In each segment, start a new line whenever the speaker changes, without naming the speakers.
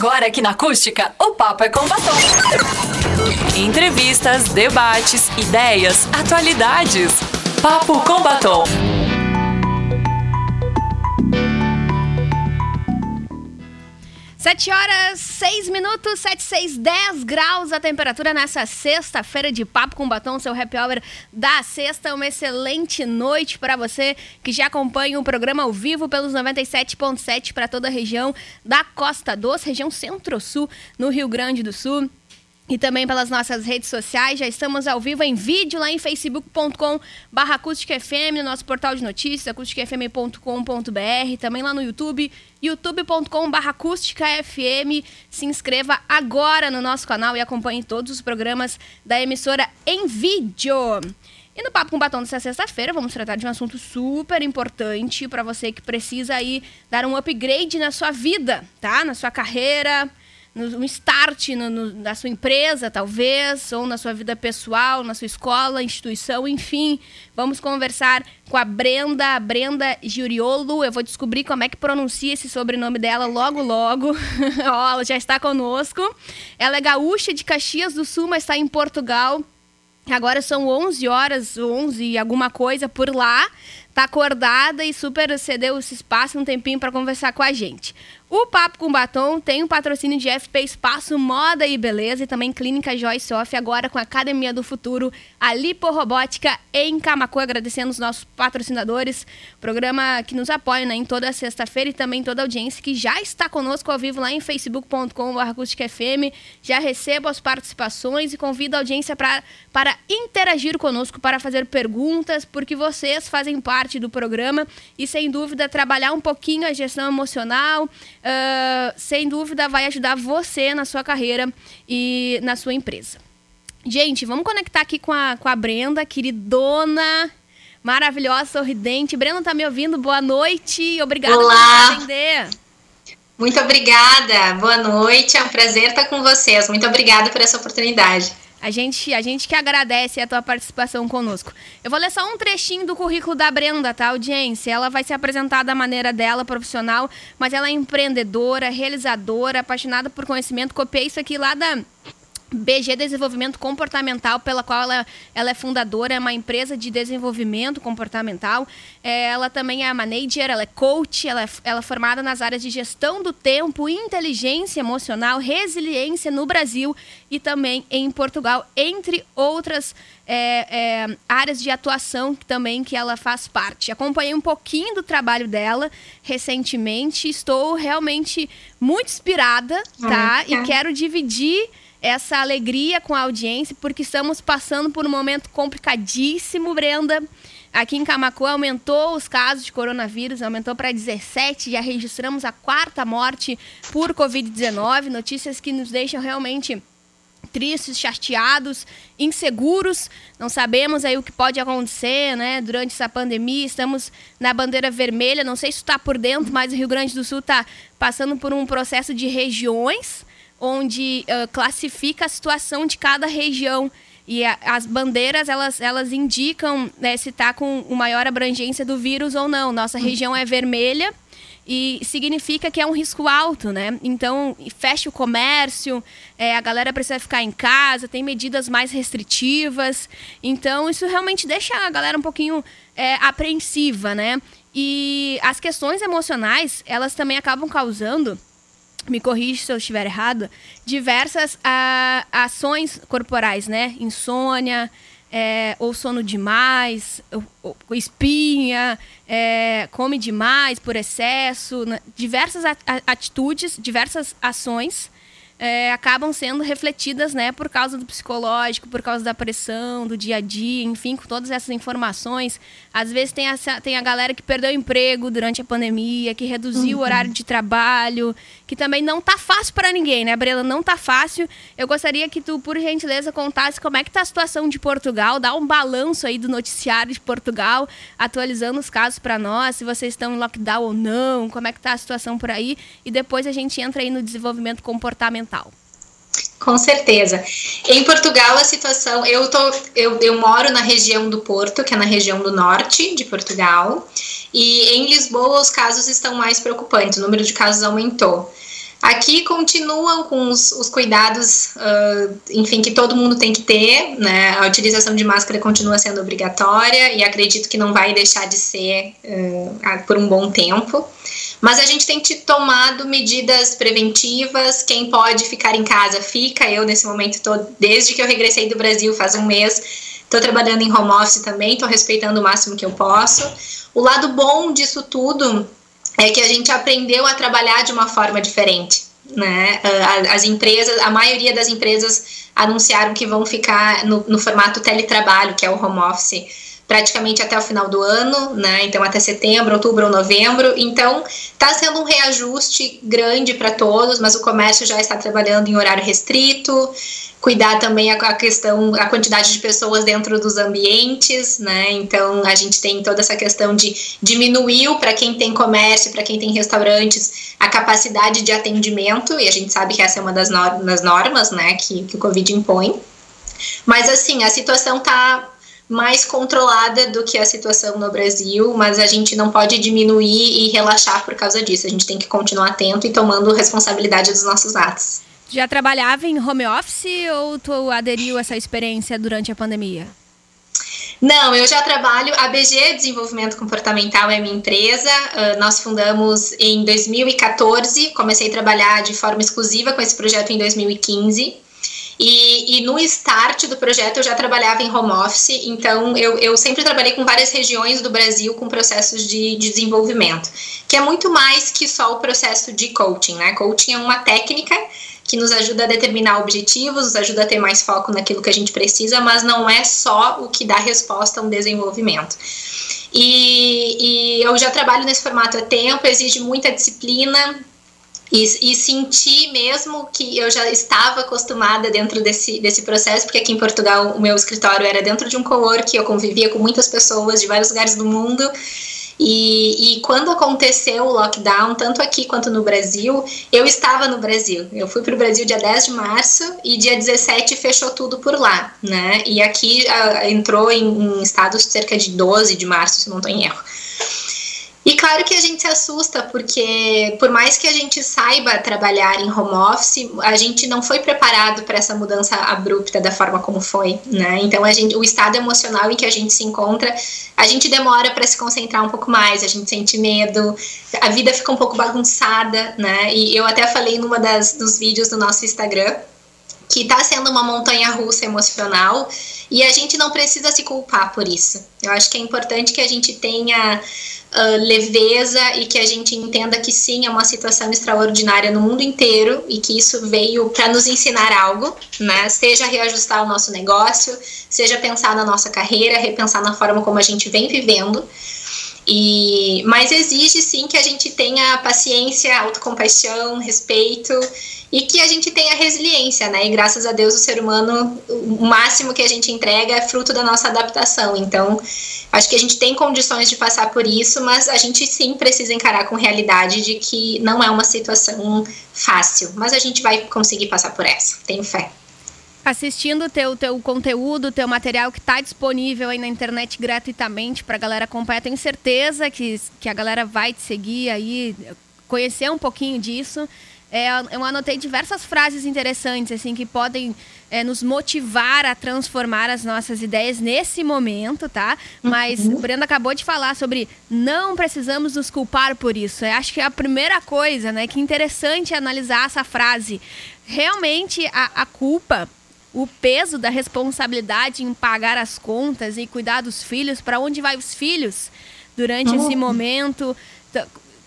Agora aqui na Acústica, o papo é com batom. Entrevistas, debates, ideias, atualidades. Papo com batom.
Sete horas, seis minutos, sete, seis, dez graus a temperatura nessa sexta-feira de Papo com Batom, seu happy hour da sexta. Uma excelente noite para você que já acompanha o programa ao vivo pelos 97.7 para toda a região da Costa Doce, região Centro-Sul, no Rio Grande do Sul e também pelas nossas redes sociais. Já estamos ao vivo em vídeo lá em facebook.com barra FM, no nosso portal de notícias, acusticafm.com.br, também lá no YouTube, youtube.com barra FM. Se inscreva agora no nosso canal e acompanhe todos os programas da emissora em vídeo. E no Papo com Batom dessa sexta-feira, vamos tratar de um assunto super importante para você que precisa aí dar um upgrade na sua vida, tá? Na sua carreira, no, start no, no, na sua empresa, talvez, ou na sua vida pessoal, na sua escola, instituição, enfim. Vamos conversar com a Brenda, a Brenda Giuriolo. Eu vou descobrir como é que pronuncia esse sobrenome dela logo, logo. Ó, ela já está conosco. Ela é gaúcha de Caxias do Sul, mas está em Portugal. Agora são 11 horas, 11 e alguma coisa por lá. Tá acordada e super cedeu esse espaço, um tempinho para conversar com a gente. O Papo com Batom tem um patrocínio de FP Espaço Moda e Beleza e também Clínica Joyce Off, agora com a Academia do Futuro, a Liporobótica em Camacu, agradecendo os nossos patrocinadores, programa que nos apoia né, em toda sexta-feira e também toda a audiência que já está conosco ao vivo lá em facebook.com.br FM. Já recebo as participações e convido a audiência pra, para interagir conosco, para fazer perguntas, porque vocês fazem parte do programa e, sem dúvida, trabalhar um pouquinho a gestão emocional, uh, sem dúvida vai ajudar você na sua carreira e na sua empresa. Gente, vamos conectar aqui com a, com a Brenda, queridona, maravilhosa, sorridente. Brenda, tá me ouvindo? Boa noite. Obrigada
Olá. por atender. Muito obrigada. Boa noite. É um prazer estar com vocês. Muito obrigada por essa oportunidade.
A gente, a gente que agradece a tua participação conosco. Eu vou ler só um trechinho do currículo da Brenda, tá, audiência? Ela vai se apresentar da maneira dela, profissional, mas ela é empreendedora, realizadora, apaixonada por conhecimento. Copiei isso aqui lá da BG Desenvolvimento Comportamental, pela qual ela, ela é fundadora, é uma empresa de desenvolvimento comportamental. É, ela também é manager, ela é coach, ela é, ela é formada nas áreas de gestão do tempo, inteligência emocional, resiliência no Brasil e também em Portugal, entre outras é, é, áreas de atuação também que ela faz parte. Acompanhei um pouquinho do trabalho dela recentemente, estou realmente muito inspirada, tá? E quero dividir essa alegria com a audiência, porque estamos passando por um momento complicadíssimo, Brenda. Aqui em Camacuã aumentou os casos de coronavírus, aumentou para 17, já registramos a quarta morte por Covid-19, notícias que nos deixam realmente tristes, chateados, inseguros. Não sabemos aí o que pode acontecer, né? Durante essa pandemia, estamos na bandeira vermelha. Não sei se está por dentro, mas o Rio Grande do Sul está passando por um processo de regiões onde uh, classifica a situação de cada região. E a, as bandeiras, elas, elas indicam né, se está com maior abrangência do vírus ou não. Nossa hum. região é vermelha e significa que é um risco alto, né? Então, fecha o comércio, é, a galera precisa ficar em casa, tem medidas mais restritivas. Então, isso realmente deixa a galera um pouquinho é, apreensiva, né? E as questões emocionais, elas também acabam causando me corrija se eu estiver errado, diversas a, ah, ações corporais, né? Insônia, é, ou sono demais, ou, ou espinha, é, come demais por excesso, né? diversas atitudes, diversas ações é, acabam sendo refletidas, né, por causa do psicológico, por causa da pressão, do dia a dia, enfim, com todas essas informações. Às vezes tem a, tem a galera que perdeu o emprego durante a pandemia, que reduziu uhum. o horário de trabalho, que também não tá fácil para ninguém, né, Brela? Não tá fácil. Eu gostaria que tu, por gentileza, contasse como é que tá a situação de Portugal, dá um balanço aí do noticiário de Portugal, atualizando os casos para nós, se vocês estão em lockdown ou não, como é que tá a situação por aí, e depois a gente entra aí no desenvolvimento comportamental
Com certeza. Em Portugal, a situação. Eu, tô, eu, eu moro na região do Porto, que é na região do norte de Portugal, e em Lisboa os casos estão mais preocupantes, o número de casos aumentou. Aqui continuam com os, os cuidados, uh, enfim, que todo mundo tem que ter, né? A utilização de máscara continua sendo obrigatória e acredito que não vai deixar de ser uh, por um bom tempo. Mas a gente tem tomado medidas preventivas. Quem pode ficar em casa, fica. Eu, nesse momento, estou, desde que eu regressei do Brasil, faz um mês, estou trabalhando em home office também, estou respeitando o máximo que eu posso. O lado bom disso tudo é que a gente aprendeu a trabalhar de uma forma diferente. Né? As empresas, a maioria das empresas anunciaram que vão ficar no, no formato teletrabalho, que é o home office praticamente até o final do ano, né? Então até setembro, outubro ou novembro. Então está sendo um reajuste grande para todos, mas o comércio já está trabalhando em horário restrito. Cuidar também a, questão, a quantidade de pessoas dentro dos ambientes, né? Então a gente tem toda essa questão de diminuir para quem tem comércio, para quem tem restaurantes, a capacidade de atendimento, e a gente sabe que essa é uma das normas, né, que, que o Covid impõe. Mas assim, a situação está mais controlada do que a situação no Brasil, mas a gente não pode diminuir e relaxar por causa disso. A gente tem que continuar atento e tomando responsabilidade dos nossos atos.
Já trabalhava em home office ou tu aderiu a essa experiência durante a pandemia?
Não, eu já trabalho. A BG Desenvolvimento Comportamental é minha empresa. Uh, nós fundamos em 2014. Comecei a trabalhar de forma exclusiva com esse projeto em 2015. E, e, no start do projeto eu já trabalhava em home office, então eu, eu sempre trabalhei com várias regiões do Brasil com processos de, de, desenvolvimento, que é muito mais que só o processo de coaching, né? Coaching é uma técnica que nos ajuda a determinar objetivos, nos ajuda a ter mais foco naquilo que a gente precisa, mas não é só o que dá resposta a um desenvolvimento. E, e eu já trabalho nesse formato há tempo, exige muita disciplina, e, e senti mesmo que eu já estava acostumada dentro desse, desse processo, porque aqui em Portugal o meu escritório era dentro de um co-work, eu convivia com muitas pessoas de vários lugares do mundo. E, e, quando aconteceu o lockdown, tanto aqui quanto no Brasil, eu estava no Brasil. Eu fui para o Brasil dia 10 de março e dia 17 fechou tudo por lá, né? E aqui uh, entrou em, em estados cerca de 12 de março, se não estou em erro. E claro que a gente se assusta, porque por mais que a gente saiba trabalhar em home office, a gente não foi preparado para essa mudança abrupta da forma como foi, né? Então a gente, o estado emocional em que a gente se encontra, a gente demora para se concentrar um pouco mais, a gente sente medo, a vida fica um pouco bagunçada, né? E eu até falei numa das dos vídeos do nosso Instagram que está sendo uma montanha russa emocional e a gente não precisa se culpar por isso. Eu acho que é importante que a gente tenha uh, leveza e que a gente entenda que sim, é uma situação extraordinária no mundo inteiro e que isso veio para nos ensinar algo, né? Seja reajustar o nosso negócio, seja pensar na nossa carreira, repensar na forma como a gente vem vivendo. E, mas exige sim que a gente tenha paciência, autocompaixão, respeito e que a gente tenha resiliência, né? E graças a Deus o ser humano, o máximo que a gente entrega é fruto da nossa adaptação. Então, acho que a gente tem condições de passar por isso, mas a gente sim precisa encarar com realidade de que não é uma situação fácil, mas a gente vai conseguir passar por essa. Tenho fé
assistindo teu teu conteúdo, teu material que está disponível aí na internet gratuitamente para a galera acompanhar. Tenho certeza que, que a galera vai te seguir aí, conhecer um pouquinho disso. É, eu anotei diversas frases interessantes assim que podem é, nos motivar a transformar as nossas ideias nesse momento, tá? Mas uhum. o Brenda acabou de falar sobre não precisamos nos culpar por isso. Eu acho que é a primeira coisa, né? Que interessante analisar essa frase. Realmente a, a culpa o peso da responsabilidade em pagar as contas e cuidar dos filhos, para onde vai os filhos durante esse momento?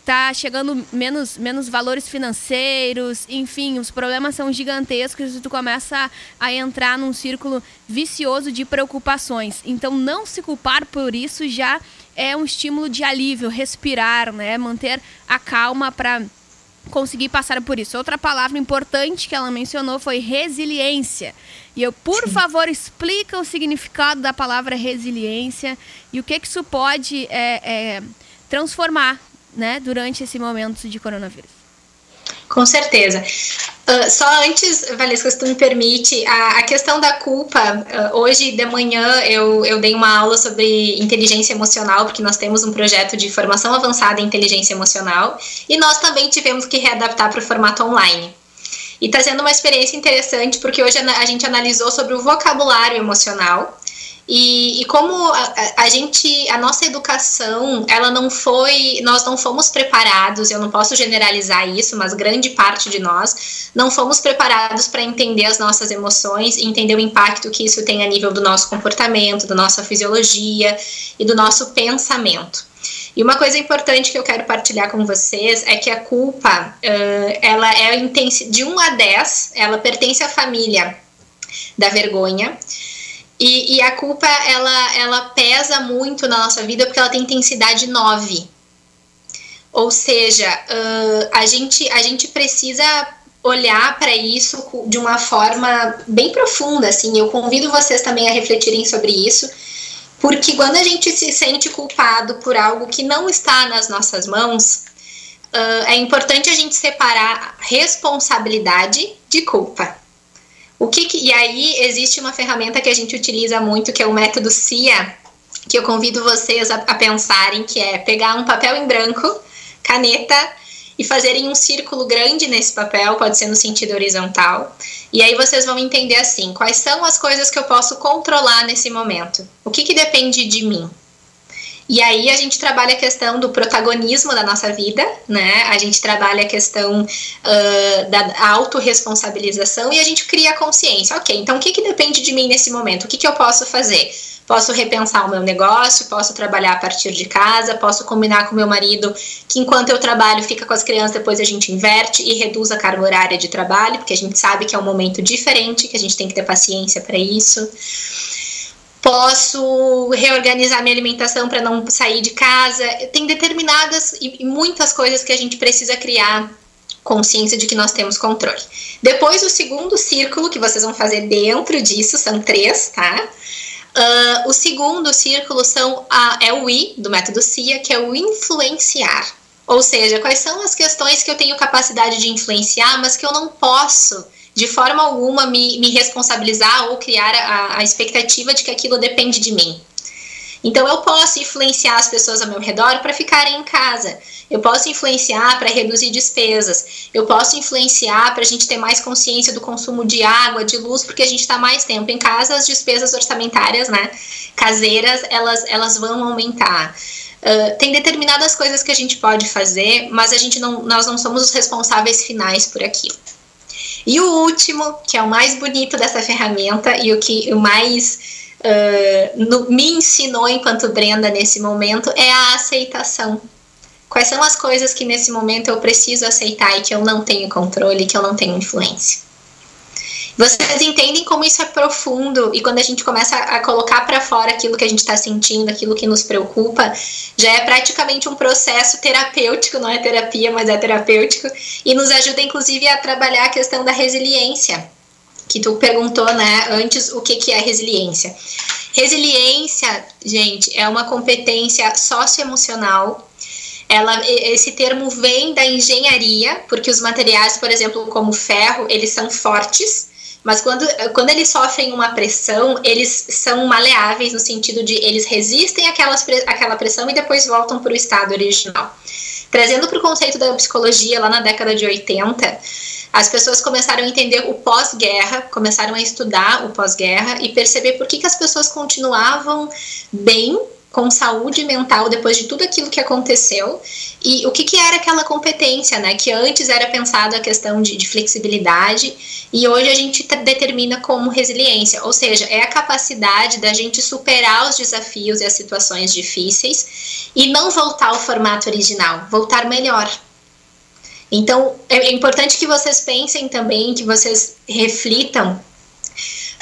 Tá chegando menos, menos valores financeiros, enfim, os problemas são gigantescos e tu começa a, a entrar num círculo vicioso de preocupações. Então, não se culpar por isso já é um estímulo de alívio, respirar, né? Manter a calma para conseguir passar por isso. Outra palavra importante que ela mencionou foi resiliência. E eu, por favor, explica o significado da palavra resiliência e o que, que isso pode é, é, transformar né, durante esse momento de coronavírus.
Com certeza. Uh, só antes, Valesca, se tu me permite, a, a questão da culpa, uh, hoje de manhã eu, eu dei uma aula sobre inteligência emocional, porque nós temos um projeto de formação avançada em inteligência emocional, e nós também tivemos que readaptar para o formato online. E está sendo uma experiência interessante, porque hoje a gente analisou sobre o vocabulário emocional, e, e, como a, a, gente, a nossa educação, ela não foi, nós não fomos preparados, eu não posso generalizar isso, mas grande parte de nós não fomos preparados para entender as nossas emoções, entender o impacto que isso tem a nível do nosso comportamento, da nossa fisiologia e do nosso pensamento. E uma coisa importante que eu quero partilhar com vocês é que a culpa, uh, ela é de 1 a 10, ela pertence à família da vergonha. E, e, a culpa, ela, ela pesa muito na nossa vida porque ela tem intensidade 9. Ou seja, uh, a, gente, a gente precisa olhar para isso de uma forma bem profunda, assim. Eu convido vocês também a refletirem sobre isso, porque quando a gente se sente culpado por algo que não está nas nossas mãos, uh, é importante a gente separar responsabilidade de culpa. O que, que, e aí existe uma ferramenta que a gente utiliza muito, que é o método CIA, que eu convido vocês a, a pensarem, que é pegar um papel em branco, caneta e fazerem um círculo grande nesse papel, pode ser no sentido horizontal. E aí vocês vão entender assim, quais são as coisas que eu posso controlar nesse momento? O que, que depende de mim? E aí a gente trabalha a questão do protagonismo da nossa vida, né? A gente trabalha a questão uh, da autorresponsabilização e a gente cria a consciência. Ok, então o que, que depende de mim nesse momento? O que, que eu posso fazer? Posso repensar o meu negócio, posso trabalhar a partir de casa, posso combinar com meu marido que enquanto eu trabalho fica com as crianças, depois a gente inverte e reduz a carga horária de trabalho, porque a gente sabe que é um momento diferente, que a gente tem que ter paciência para isso posso reorganizar minha alimentação para não sair de casa. Tem determinadas e muitas coisas que a gente precisa criar consciência de que nós temos controle. Depois, o segundo círculo que vocês vão fazer dentro disso são três, tá? Uh, o segundo círculo são a, é o I do método CIA, que é o influenciar. Ou seja, quais são as questões que eu tenho capacidade de influenciar, mas que eu não posso de forma alguma me, me responsabilizar ou criar a, a expectativa de que aquilo depende de mim. Então eu posso influenciar as pessoas ao meu redor para ficarem em casa. Eu posso influenciar para reduzir despesas. Eu posso influenciar para a gente ter mais consciência do consumo de água, de luz, porque a gente está mais tempo em casa. As despesas orçamentárias, né, caseiras, elas, elas vão aumentar. Uh, tem determinadas coisas que a gente pode fazer, mas a gente não, nós não somos os responsáveis finais por aquilo. E o último, que é o mais bonito dessa ferramenta e o que o mais uh, no, me ensinou enquanto Brenda nesse momento é a aceitação. Quais são as coisas que nesse momento eu preciso aceitar e que eu não tenho controle, que eu não tenho influência? Vocês entendem como isso é profundo e quando a gente começa a colocar para fora aquilo que a gente está sentindo, aquilo que nos preocupa, já é praticamente um processo terapêutico, não é terapia, mas é terapêutico e nos ajuda inclusive a trabalhar a questão da resiliência, que tu perguntou, né, antes o que que é resiliência. Resiliência, gente, é uma competência socioemocional ela, esse termo vem da engenharia, porque os materiais, por exemplo, como ferro, eles são fortes, mas quando, quando eles sofrem uma pressão, eles são maleáveis no sentido de eles resistem àquelas, àquela pressão e depois voltam para o estado original. Trazendo para o conceito da psicologia, lá na década de 80, as pessoas começaram a entender o pós-guerra, começaram a estudar o pós-guerra e perceber por que, que as pessoas continuavam bem com saúde mental depois de tudo aquilo que aconteceu e o que, que era aquela competência, né? Que antes era pensado a questão de, de flexibilidade e hoje a gente determina como resiliência, ou seja, é a capacidade da gente superar os desafios e as situações difíceis e não voltar ao formato original, voltar melhor. Então, é importante que vocês pensem também, que vocês reflitam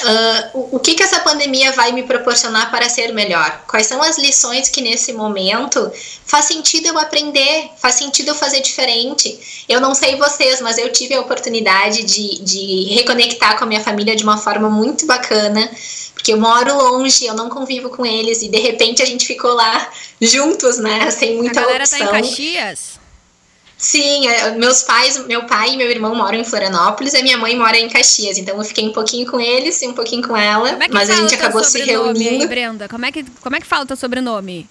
Uh, o, que, que essa pandemia vai me proporcionar para ser melhor? Quais são as lições que nesse momento faz sentido eu aprender, faz sentido eu fazer diferente? Eu não sei vocês, mas eu tive a oportunidade de, de reconectar com a minha família de uma forma muito bacana, porque eu moro longe, eu não convivo com eles e de repente a gente ficou lá juntos, né? Sem muita
a galera
opção.
tá em Caxias?
Sim, é, meus pais, meu pai e meu irmão moram em Florianópolis, a minha mãe mora em Caxias, então eu fiquei um pouquinho com eles e um pouquinho com ela,
é
mas a gente acabou se reunindo.
Aí, Brenda, como é que como é que fala o teu sobrenome?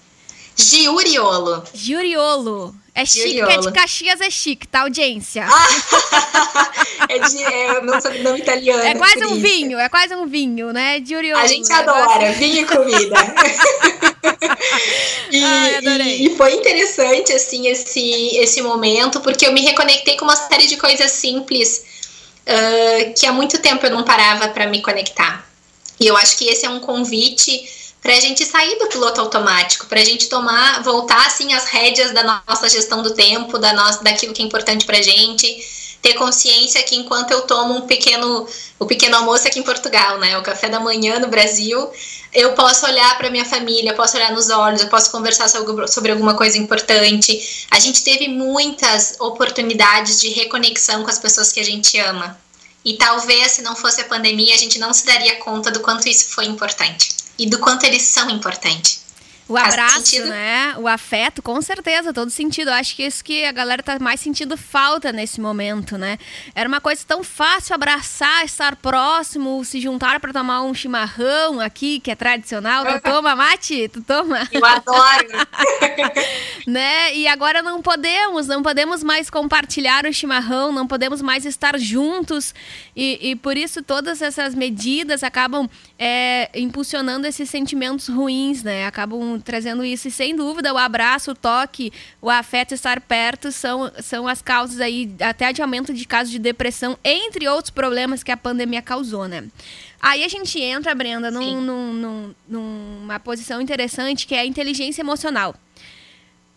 Giuriolo.
Giuriolo. É chique,
Giuriolo.
é de Caxias é chique, tá, audiência?
é, de, é o meu sobrenome italiano.
é quase um vinho, é quase um vinho, né? Giuriolo.
A gente adora vinho e comida. e,
Ai,
e- foi interessante, assim, esse, esse momento, porque eu me reconectei com uma série de coisas simples ah, que há muito tempo eu não parava para me conectar. E eu acho que esse é um convite para a gente sair do piloto automático, para a gente tomar, voltar assim as rédeas da nossa gestão do tempo, da nossa, daquilo que é importante para a gente, ter consciência que enquanto eu tomo um pequeno, o pequeno almoço aqui em Portugal, né, o café da manhã no Brasil, eu posso olhar para minha família, eu posso olhar nos olhos, eu posso conversar sobre, sobre alguma coisa importante. A gente teve muitas oportunidades de reconexão com as pessoas que a gente ama. E talvez se não fosse a pandemia, a gente não se daria conta do quanto isso foi importante e do quanto eles são importantes.
O abraço, né? O afeto, com certeza, todo sentido. Eu acho que é isso que a galera tá mais sentindo falta nesse momento, né? Era uma coisa tão fácil abraçar, estar próximo, se juntar para tomar um chimarrão aqui, que é tradicional. Tu toma, Mate? Tu toma?
Eu adoro!
né? E agora não podemos, não podemos mais compartilhar o chimarrão, não podemos mais estar juntos. E, e por isso todas essas medidas acabam é, impulsionando esses sentimentos ruins, né? Acabam trazendo isso. E sem dúvida, o abraço, o toque, o afeto, estar perto são, são as causas aí, até de aumento de casos de depressão, entre outros problemas que a pandemia causou, né? Aí a gente entra, Brenda, num, num, num- numa posição interessante que é a inteligência emocional.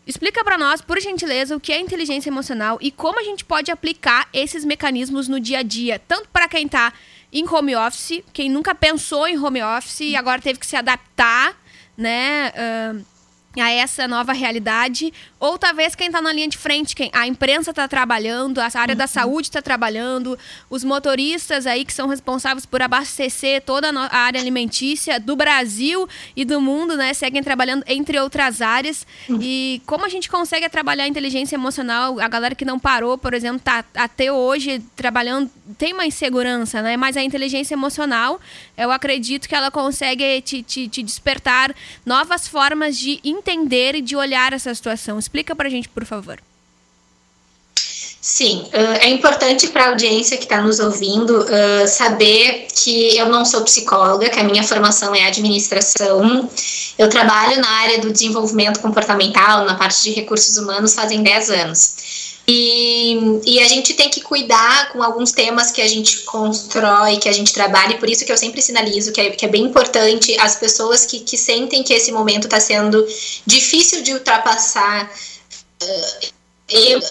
Explica para nós, por gentileza, o que é inteligência emocional e como a gente pode aplicar esses mecanismos no dia a dia, tanto para quem está em home office, quem nunca pensou em home office e agora teve que se adaptar, né, ahn, a essa nova realidade, ou talvez quem está na linha de frente, quem a imprensa está trabalhando, a área da saúde está trabalhando, os motoristas aí que são responsáveis por abastecer toda a área alimentícia do Brasil e do mundo, né, seguem trabalhando entre outras áreas. E como a gente consegue trabalhar a inteligência emocional? A galera que não parou, por exemplo, tá até hoje trabalhando, tem uma insegurança, né? Mas a inteligência emocional, eu acredito que ela consegue te, te, te despertar novas formas de entender e de olhar essa situação. Explica pra gente, por favor.
Sim, é importante para a audiência que está nos ouvindo saber que eu não sou psicóloga, que a minha formação é administração. Eu trabalho na área do desenvolvimento comportamental, na parte de recursos humanos, fazem 10 anos. E, e a gente tem que cuidar com alguns temas que a gente constrói, que a gente trabalha, e por isso que eu sempre sinalizo que é, que é bem importante as pessoas que, que sentem que esse momento está sendo difícil de ultrapassar. uh,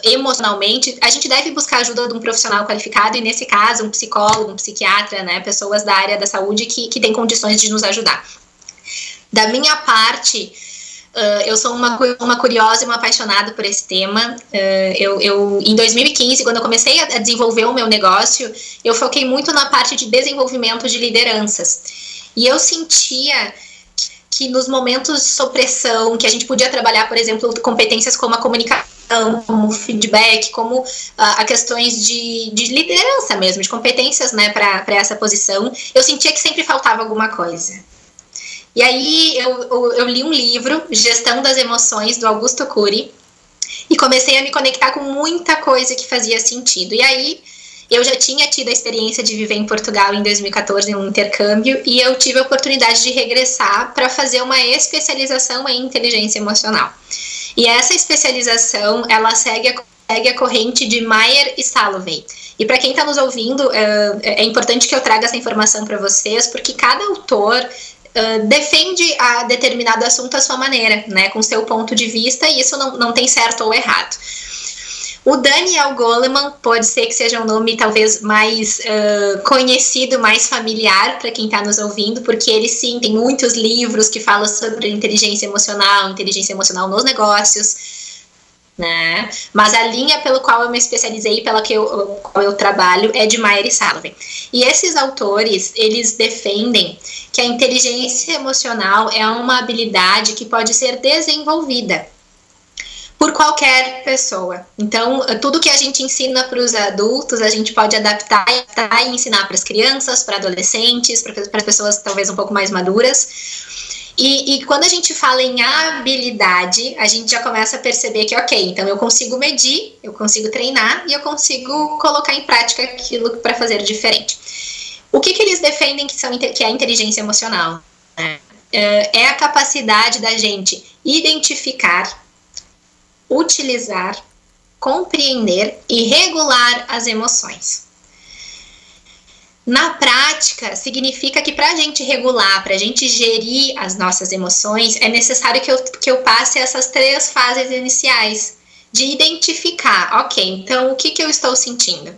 emocionalmente, a gente deve buscar ajuda de um profissional qualificado, e nesse caso, um psicólogo, um psiquiatra, né, pessoas da área da saúde que, que têm condições de nos ajudar. Da minha parte, uh, eu sou uma, uma curiosa e uma apaixonada por esse tema. Uh, eu, eu, em 2015, quando eu comecei a desenvolver o meu negócio, eu foquei muito na parte de desenvolvimento de lideranças. E eu sentia que nos momentos de pressão, que a gente podia trabalhar, por exemplo, competências como a comunicação, como feedback, como ah, a questões de, de liderança mesmo, de competências né, para essa posição, eu sentia que sempre faltava alguma coisa. E aí eu, eu, eu li um livro, Gestão das Emoções, do Augusto Cury, e comecei a me conectar com muita coisa que fazia sentido. E aí eu já tinha tido a experiência de viver em Portugal em 2014 em um intercâmbio e eu tive a oportunidade de regressar para fazer uma especialização em inteligência emocional. E essa especialização, ela segue a, segue a corrente de Mayer e Salovey. E para quem está nos ouvindo, é, é importante que eu traga essa informação para vocês, porque cada autor Defende a determinado assunto à sua maneira, né, com seu ponto de vista, e isso não, não tem certo ou errado. O Daniel Goleman pode ser que seja um nome talvez mais uh, conhecido, mais familiar para quem está nos ouvindo, porque ele sim tem muitos livros que falam sobre inteligência emocional, inteligência emocional nos negócios. Né? Mas a linha pelo qual eu me especializei, pela que eu, qual eu trabalho, é de Meyer e Salovey. E esses autores, eles defendem que a inteligência emocional é uma habilidade que pode ser desenvolvida. por qualquer pessoa. Então, tudo que a gente ensina para os adultos, a gente pode adaptar e ensinar para as crianças, para adolescentes, para pessoas talvez um pouco mais maduras. E, e, quando a gente fala em habilidade, a gente já começa a perceber que, ok, então eu consigo medir, eu consigo treinar e eu consigo colocar em prática aquilo para fazer diferente. O que, que eles defendem que, são, que é a inteligência emocional? É, é a capacidade da gente identificar, utilizar, compreender e regular as emoções. Na prática, significa que para a gente regular, para a gente gerir as nossas emoções, é necessário que eu, que eu passe essas três fases iniciais de identificar, ok, então o que, que eu estou sentindo?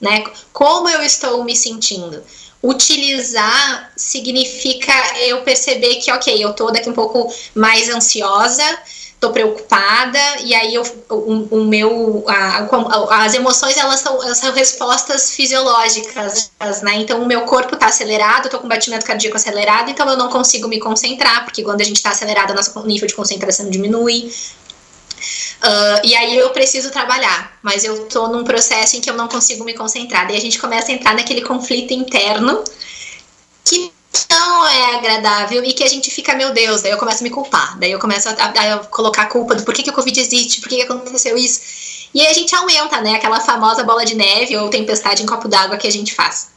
Né? Como eu estou me sentindo? Utilizar significa eu perceber que, ok, eu estou daqui um pouco mais ansiosa, tô preocupada e aí eu, o, o meu a, a, as emoções elas são, elas são respostas fisiológicas né então o meu corpo tá acelerado tô com batimento cardíaco acelerado então eu não consigo me concentrar porque quando a gente está acelerado nosso nível de concentração diminui Uh, e aí eu preciso trabalhar, mas eu tô num processo em que eu não consigo me concentrar. Daí a gente começa a entrar naquele conflito interno que não é agradável e que a gente fica, meu Deus, daí eu começo a me culpar, daí eu começo a, a, a colocar a culpa do porquê que o Covid existe, por que aconteceu isso. E aí a gente aumenta, né, aquela famosa bola de neve ou tempestade em copo d'água que a gente faz.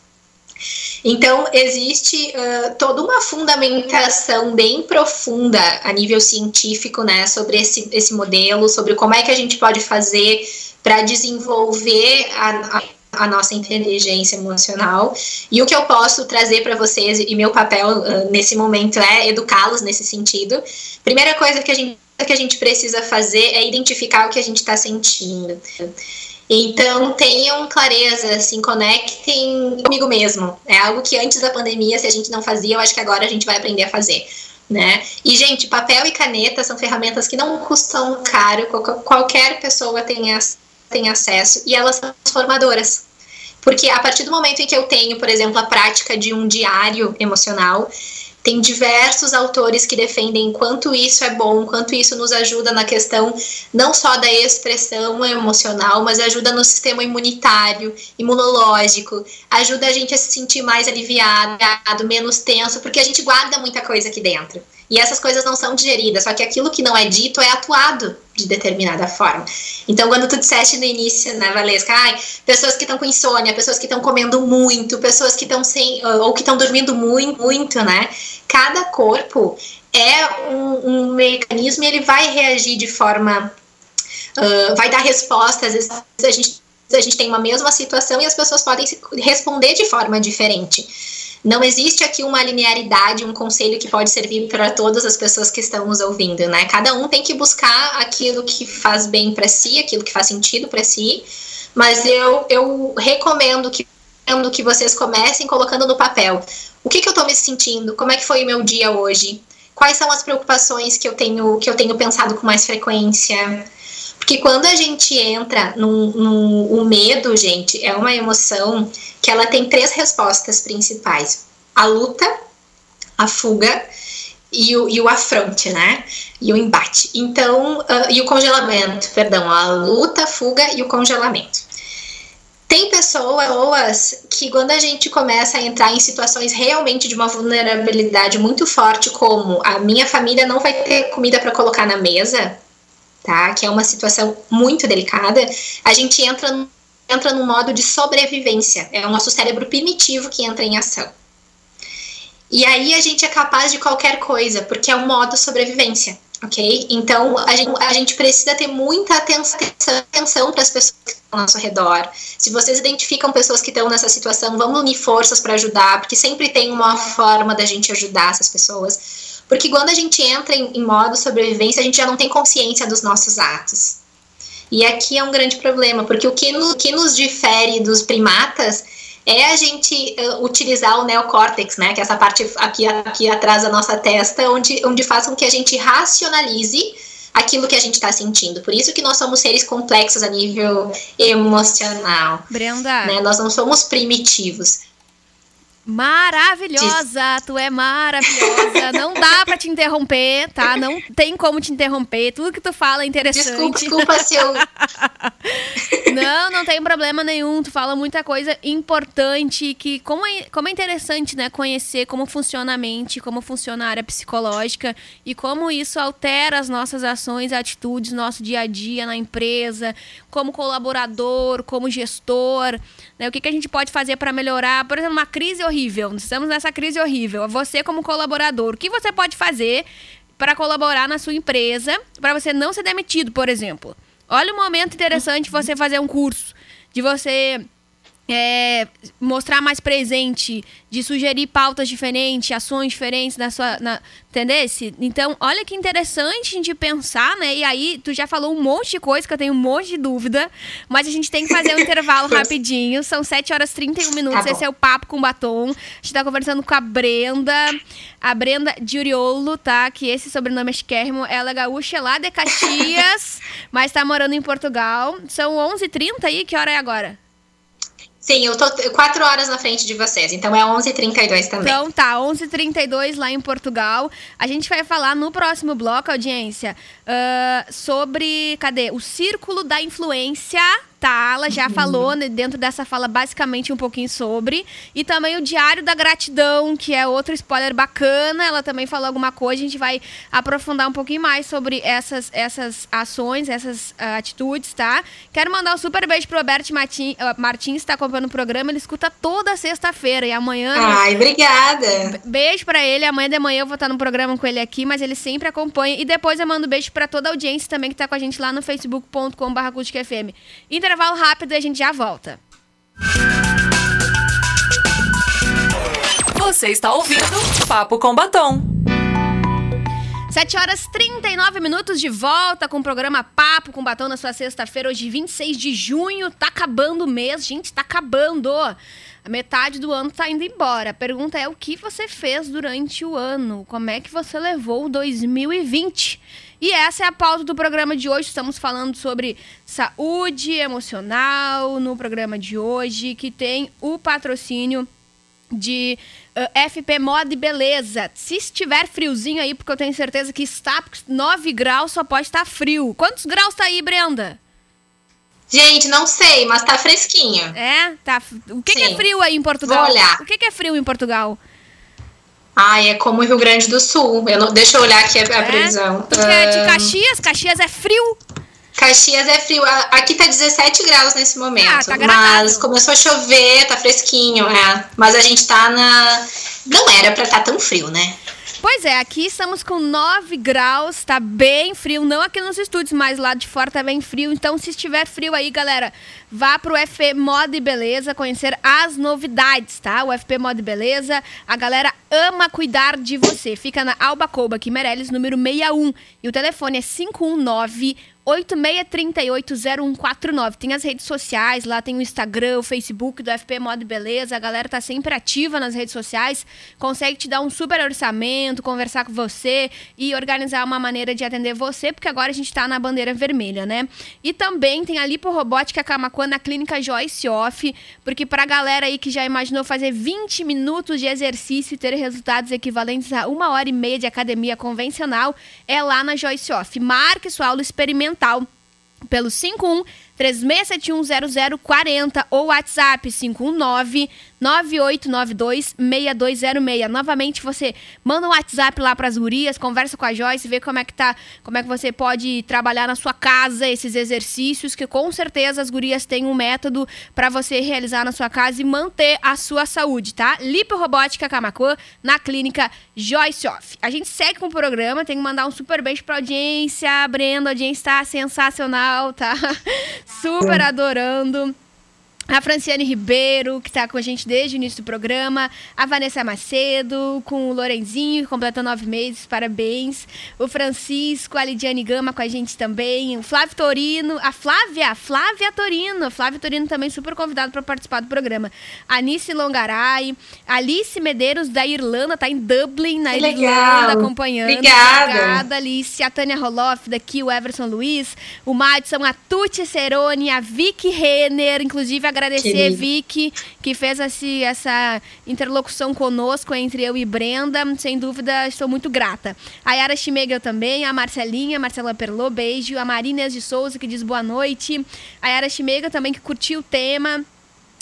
Então, existe uh, toda uma fundamentação bem profunda a nível científico, né, sobre esse, esse modelo, sobre como é que a gente pode fazer para desenvolver a, a a nossa inteligência emocional. E o que eu posso trazer para vocês, e meu papel uh, nesse momento é educá-los nesse sentido. Primeira coisa que a gente, que a gente precisa fazer é identificar o que a gente está sentindo. Então, tenham clareza, assim, conectem comigo mesmo. É algo que antes da pandemia, se a gente não fazia, eu acho que agora a gente vai aprender a fazer. Né? E, gente, papel e caneta são ferramentas que não custam caro, qualquer pessoa tem, tem acesso, e elas são transformadoras. Porque a partir do momento em que eu tenho, por exemplo, a prática de um diário emocional, tem diversos autores que defendem quanto isso é bom, quanto isso nos ajuda na questão não só da expressão emocional, mas ajuda no sistema imunitário, imunológico, ajuda a gente a se sentir mais aliviado, menos tenso, porque a gente guarda muita coisa aqui dentro. E essas coisas não são digeridas, só que aquilo que não é dito é atuado de determinada forma. Então, quando tu disseste no início, né, Valesca, ai, pessoas que estão com insônia, pessoas que estão comendo muito, pessoas que estão sem, ou que estão dormindo muito, muito, né? Cada corpo é um, um mecanismo e ele vai reagir de forma. Uh, vai dar resposta, às vezes a gente, a gente tem uma mesma situação e as pessoas podem responder de forma diferente. Não existe aqui uma linearidade, um conselho que pode servir para todas as pessoas que estão nos ouvindo, né? Cada um tem que buscar aquilo que faz bem para si, aquilo que faz sentido para si. Mas eu, eu recomendo que que vocês comecem colocando no papel. O que, que eu estou me sentindo? Como é que foi o meu dia hoje? Quais são as preocupações que eu tenho que eu tenho pensado com mais frequência? Porque quando a gente entra no, no o medo, gente, é uma emoção que ela tem três respostas principais: a luta, a fuga e o, e o afronte, né? E o embate. Então, uh, e o congelamento, perdão, a luta, a fuga e o congelamento. Tem pessoas que, quando a gente começa a entrar em situações realmente de uma vulnerabilidade muito forte, como a minha família não vai ter comida para colocar na mesa, tá? Que é uma situação muito delicada, a gente entra, entra num modo de sobrevivência. É o nosso cérebro primitivo que entra em ação. E aí a gente é capaz de qualquer coisa, porque é um modo sobrevivência, ok? Então a gente, a gente precisa ter muita atenção, atenção para as pessoas que estão ao nosso redor. Se vocês identificam pessoas que estão nessa situação, vamos unir forças para ajudar, porque sempre tem uma forma da gente ajudar essas pessoas porque quando a gente entra em, em modo sobrevivência, a gente já não tem consciência dos nossos atos. E aqui é um grande problema, porque o que, no, que nos difere dos primatas é a gente uh, utilizar o neocórtex, né, que é essa parte aqui, aqui atrás da nossa testa, onde, onde faz com que a gente racionalize aquilo que a gente está sentindo. Por isso que nós somos seres complexos a nível emocional.
Brenda.
Né? Nós não somos primitivos.
Maravilhosa, tu é maravilhosa. Não dá pra te interromper, tá? Não tem como te interromper. Tudo que tu fala é interessante.
Desculpa, desculpa se eu.
não, não tem problema nenhum. Tu fala muita coisa importante que como é, como é interessante, né, conhecer como funciona a mente, como funciona a área psicológica e como isso altera as nossas ações, atitudes, nosso dia a dia na empresa, como colaborador, como gestor, né? O que, que a gente pode fazer para melhorar? Por exemplo, uma crise horrível. Estamos nessa crise horrível. Você, como colaborador, o que você pode fazer para colaborar na sua empresa, para você não ser demitido, por exemplo? Olha um momento interessante você fazer um curso, de você é, mostrar mais presente, de sugerir pautas diferentes, ações diferentes na sua. Na, entendesse? Então, olha que interessante a gente pensar, né? E aí, tu já falou um monte de coisa que eu tenho um monte de dúvida, mas a gente tem que fazer um intervalo rapidinho. São 7 horas e 31 minutos. Tá Esse é o Papo com Batom. A gente tá conversando com a Brenda, a Brenda Diuriolo, tá? Que esse sobrenome é chiquérrimo. Ela é gaúcha lá de Caxias, mas tá morando em Portugal. São 11h30 aí, que hora é agora?
Sim, eu tô quatro horas na frente de vocês, então é 11h32 também.
Então tá, 11h32 lá em Portugal. A gente vai falar no próximo bloco, audiência, uh, sobre, cadê? O círculo da influência tá? Ela já uhum. falou né, dentro dessa fala basicamente um pouquinho sobre. E também o Diário da Gratidão, que é outro spoiler bacana. Ela também falou alguma coisa. A gente vai aprofundar um pouquinho mais sobre essas, essas ações, essas uh, atitudes, tá? Quero mandar um super beijo pro Roberto Martins, uh, Martins, que tá acompanhando o programa. Ele escuta toda sexta-feira. E amanhã.
Ai, obrigada.
Beijo para ele. Amanhã de manhã eu vou estar no programa com ele aqui, mas ele sempre acompanha. E depois eu mando beijo para toda a audiência também que tá com a gente lá no facebook.com.br FM. Intervalo rápido e a gente já volta.
Você está ouvindo Papo com Batom.
7 horas 39 minutos de volta com o programa Papo com Batom na sua sexta-feira, hoje 26 de junho. Tá acabando o mês, gente, tá acabando. A metade do ano tá indo embora. A pergunta é o que você fez durante o ano? Como é que você levou 2020? E essa é a pauta do programa de hoje. Estamos falando sobre saúde emocional no programa de hoje, que tem o patrocínio de uh, FP Moda e Beleza. Se estiver friozinho aí, porque eu tenho certeza que está, porque 9 graus só pode estar frio. Quantos graus tá aí, Brenda?
Gente, não sei, mas tá fresquinho.
É? Tá. O que, que é frio aí em Portugal?
Vou olhar.
O que, que é frio em Portugal?
Ah, é como o Rio Grande do Sul. Eu não, deixa eu olhar aqui a, a é? previsão.
Porque é de Caxias, Caxias é frio.
Caxias é frio. Aqui tá 17 graus nesse momento. Ah, tá mas começou a chover, tá fresquinho, é. Mas a gente tá na. Não era pra estar tá tão frio, né?
Pois é, aqui estamos com 9 graus, tá bem frio. Não aqui nos estúdios, mas lá de fora tá bem frio. Então, se estiver frio aí, galera, vá pro FP Moda e Beleza conhecer as novidades, tá? O FP Moda e Beleza, a galera ama cuidar de você. Fica na Alba Couba, aqui Meirelles, número 61. E o telefone é 519 86380149. Tem as redes sociais, lá tem o Instagram, o Facebook do FP Moda Beleza. A galera tá sempre ativa nas redes sociais, consegue te dar um super orçamento, conversar com você e organizar uma maneira de atender você, porque agora a gente tá na bandeira vermelha, né? E também tem a Lipo Robótica Camacuã na clínica Joyce Off, porque pra galera aí que já imaginou fazer 20 minutos de exercício e ter resultados equivalentes a uma hora e meia de academia convencional, é lá na Joyce Off. Marque sua aula experimental mental pelo 51 36710040 ou WhatsApp 519 9892-6206. Novamente, você manda um WhatsApp lá para as gurias, conversa com a Joyce, vê como é que tá, como é que você pode trabalhar na sua casa esses exercícios, que com certeza as gurias têm um método para você realizar na sua casa e manter a sua saúde, tá? Lipo Robótica Camacuã, na clínica Joyce Off. A gente segue com o programa, tem que mandar um super beijo pra audiência, Brenda, a audiência tá sensacional, tá? Super adorando. A Franciane Ribeiro, que está com a gente desde o início do programa. A Vanessa Macedo, com o Lorenzinho, que completou nove meses, parabéns. O Francisco, a Lidiane Gama com a gente também. O Flávio Torino, a Flávia, Flávia Torino. Flávia Torino também super convidado para participar do programa. Anice Longaray, Alice Medeiros, da Irlanda, tá em Dublin, na que Irlanda, legal. acompanhando.
Obrigada.
Obrigada, Alice. A Tânia Roloff, daqui, o Everson Luiz. O Madison, a Tuti Cerone, a Vicky Renner, inclusive a agradecer Vicky, que fez esse, essa interlocução conosco entre eu e Brenda. Sem dúvida, estou muito grata. A Yara Schmegel também, a Marcelinha, Marcela Perlô, beijo. A Marina de Souza, que diz boa noite. A Yara Schmegel também, que curtiu o tema.